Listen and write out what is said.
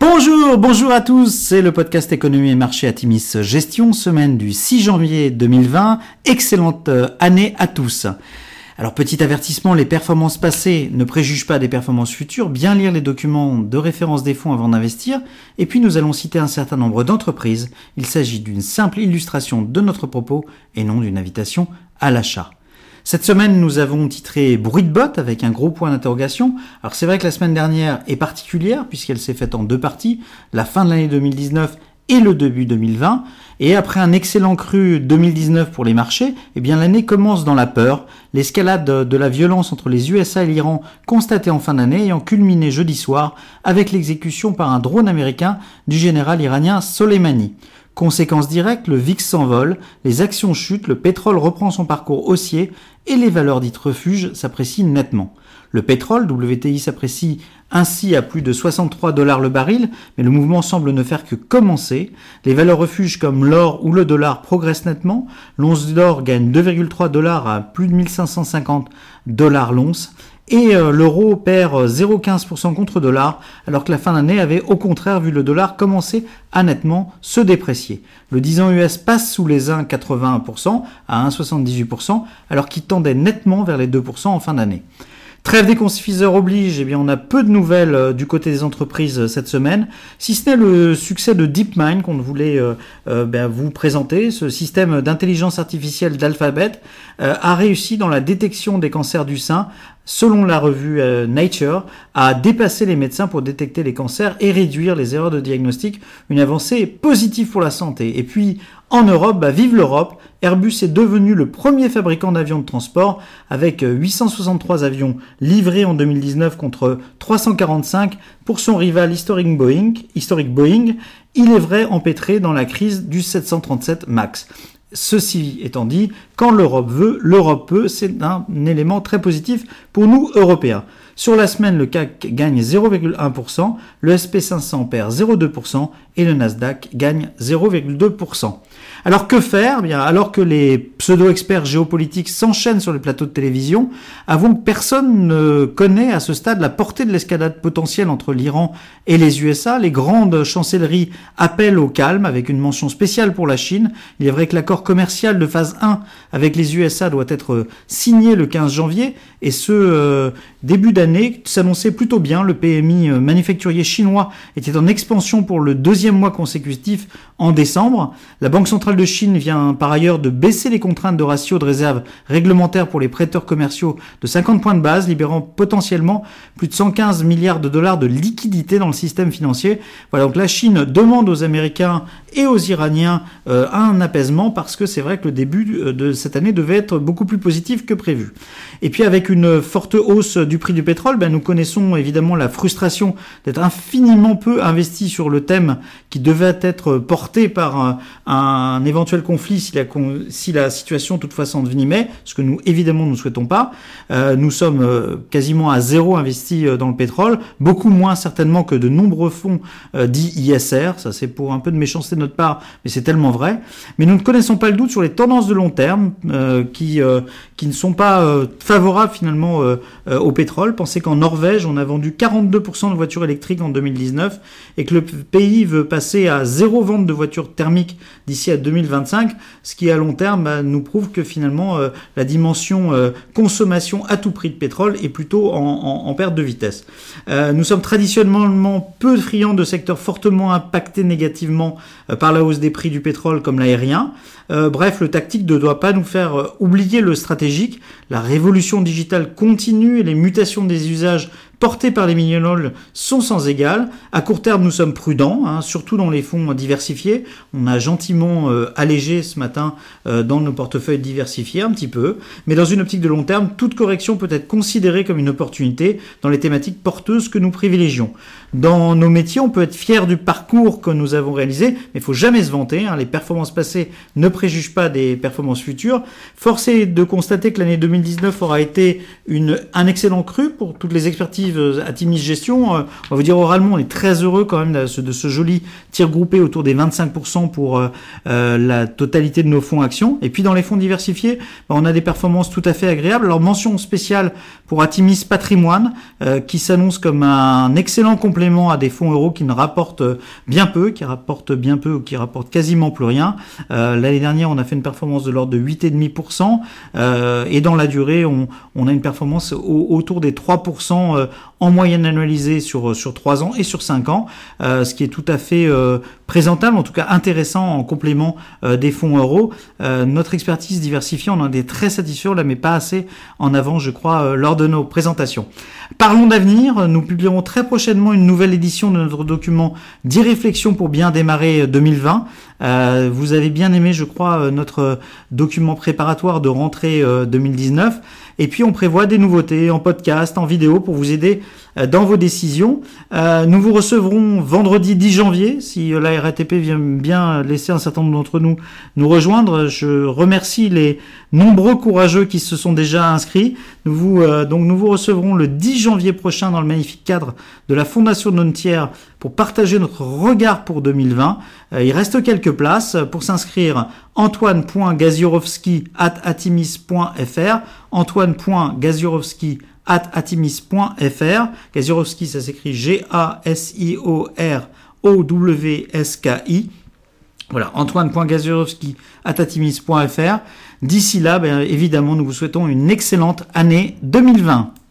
Bonjour, bonjour à tous, c'est le podcast économie et marché à Timis Gestion, semaine du 6 janvier 2020. Excellente euh, année à tous. Alors petit avertissement, les performances passées ne préjugent pas des performances futures, bien lire les documents de référence des fonds avant d'investir, et puis nous allons citer un certain nombre d'entreprises. Il s'agit d'une simple illustration de notre propos et non d'une invitation à l'achat. Cette semaine, nous avons titré Bruit de botte avec un gros point d'interrogation. Alors c'est vrai que la semaine dernière est particulière puisqu'elle s'est faite en deux parties, la fin de l'année 2019 et le début 2020. Et après un excellent cru 2019 pour les marchés, eh bien l'année commence dans la peur. L'escalade de la violence entre les USA et l'Iran constatée en fin d'année ayant culminé jeudi soir avec l'exécution par un drone américain du général iranien Soleimani. Conséquence directe, le VIX s'envole, les actions chutent, le pétrole reprend son parcours haussier et les valeurs dites refuges s'apprécient nettement. Le pétrole, WTI, s'apprécie ainsi à plus de 63 dollars le baril, mais le mouvement semble ne faire que commencer. Les valeurs refuges comme l'or ou le dollar progressent nettement. L'once d'or gagne 2,3 dollars à plus de 1550 dollars l'once et euh, l'euro perd 0,15% contre dollar, alors que la fin d'année avait au contraire vu le dollar commencer à nettement se déprécier. Le 10 ans US passe sous les 1,81% à 1,78%, alors qu'il tendait nettement vers les 2% en fin d'année. Trêve des confiseurs oblige, eh bien on a peu de nouvelles euh, du côté des entreprises euh, cette semaine, si ce n'est le succès de DeepMind qu'on voulait ben, vous présenter. Ce système d'intelligence artificielle d'Alphabet a réussi dans la détection des cancers du sein selon la revue euh, Nature, a dépassé les médecins pour détecter les cancers et réduire les erreurs de diagnostic, une avancée positive pour la santé. Et puis, en Europe, bah, vive l'Europe, Airbus est devenu le premier fabricant d'avions de transport avec 863 avions livrés en 2019 contre 345 pour son rival historique Boeing, historique Boeing il est vrai empêtré dans la crise du 737 MAX. Ceci étant dit, quand l'Europe veut, l'Europe peut, c'est un élément très positif pour nous Européens. Sur la semaine, le CAC gagne 0,1%, le SP500 perd 0,2% et le Nasdaq gagne 0,2%. Alors que faire eh Bien, alors que les pseudo-experts géopolitiques s'enchaînent sur les plateaux de télévision, avouons que personne ne connaît à ce stade la portée de l'escalade potentielle entre l'Iran et les USA. Les grandes chancelleries appellent au calme avec une mention spéciale pour la Chine. Il est vrai que l'accord commercial de phase 1 avec les USA doit être signé le 15 janvier et ce euh, début d'année s'annonçait plutôt bien. Le PMI manufacturier chinois était en expansion pour le deuxième mois consécutif en décembre. La Banque centrale de Chine vient par ailleurs de baisser les contraintes de ratio de réserve réglementaire pour les prêteurs commerciaux de 50 points de base, libérant potentiellement plus de 115 milliards de dollars de liquidités dans le système financier. Voilà, donc la Chine demande aux Américains et aux Iraniens euh, un apaisement parce que c'est vrai que le début de cette année devait être beaucoup plus positif que prévu. Et puis avec une forte hausse du prix du pétrole, ben, nous connaissons évidemment la frustration d'être infiniment peu investi sur le thème qui devait être porté par un, éventuel conflit si la, si la situation toutefois s'envenimait, ce que nous évidemment ne souhaitons pas. Euh, nous sommes euh, quasiment à zéro investi euh, dans le pétrole, beaucoup moins certainement que de nombreux fonds dits ISR, ça c'est pour un peu de méchanceté de notre part, mais c'est tellement vrai. Mais nous ne connaissons pas le doute sur les tendances de long terme qui, qui ne sont pas favorables finalement au pétrole. Pensez qu'en Norvège, on a vendu 42% de voitures électriques en 2019 et que le pays veut passer à zéro vente de voitures thermiques d'ici à 2025, ce qui à long terme bah, nous prouve que finalement euh, la dimension euh, consommation à tout prix de pétrole est plutôt en, perte de vitesse. Euh, nous sommes traditionnellement peu friands de secteurs fortement impactés négativement par la hausse des prix du pétrole comme l'aérien. bref, le tactique ne doit pas nous faire oublier le stratégique. La révolution digitale continue et les mutations des usages portés par les millennials sont sans égal. À court terme, nous sommes prudents, hein, surtout dans les fonds diversifiés. On a gentiment euh, allégé ce matin euh, dans nos portefeuilles diversifiés un petit peu, mais dans une optique de long terme, toute correction peut être considérée comme une opportunité dans les thématiques porteuses que nous privilégions. Dans nos métiers, on peut être fier du parcours que nous avons réalisé, mais il faut jamais se vanter. Hein. les performances passées ne préjugent pas des performances futures. Force est de constater que l'année 2019 aura été un excellent cru pour toutes les expertises initiative Atimis Gestion, on va vous dire oralement, on est très heureux quand même de ce, joli tir groupé autour des 25% pour la totalité de nos fonds actions. Et puis dans les fonds diversifiés, ben, on a des performances tout à fait agréables. Alors mention spéciale pour Atimis Patrimoine, qui s'annonce comme un excellent complément à des fonds euros qui ne rapportent bien peu, qui rapportent bien peu ou qui rapportent quasiment plus rien. L'année dernière, on a fait une performance de l'ordre de 8,5%. Euh, et dans la durée, on, a une performance autour des 3% euh, en moyenne annualisée sur, sur 3 ans et sur 5 ans, euh, ce qui est tout à fait présentable, en tout cas intéressant en complément des fonds euros. notre expertise diversifiée, on en est très satisfait, on la pas assez en avant, je crois, lors de nos présentations. Parlons d'avenir, nous publierons très prochainement une nouvelle édition de notre document 10 réflexions pour bien démarrer 2020. vous avez bien aimé, je crois, notre document préparatoire de rentrée 2019. Et puis on prévoit des nouveautés en podcast, en vidéo pour vous aider euh, dans vos décisions. Euh, nous vous recevrons vendredi 10 janvier, si euh, la RATP vient bien laisser un certain nombre d'entre nous nous rejoindre. Je remercie les nombreux courageux qui se sont déjà inscrits. Nous vous, donc nous vous recevrons le 10 janvier prochain dans le magnifique cadre de la Fondation Nontière pour partager notre regard pour 2020. il reste quelques places pour s'inscrire antoine.gaziorowski at atimis.fr antoine.gaziorowski at atimis.fr. Gaziorowski, ça s'écrit G-A-S-I-O-R-O-W-S-K-I. Voilà, antoine.gaziorowski at atimis.fr. D'ici là, ben, évidemment, nous vous souhaitons une excellente année 2020.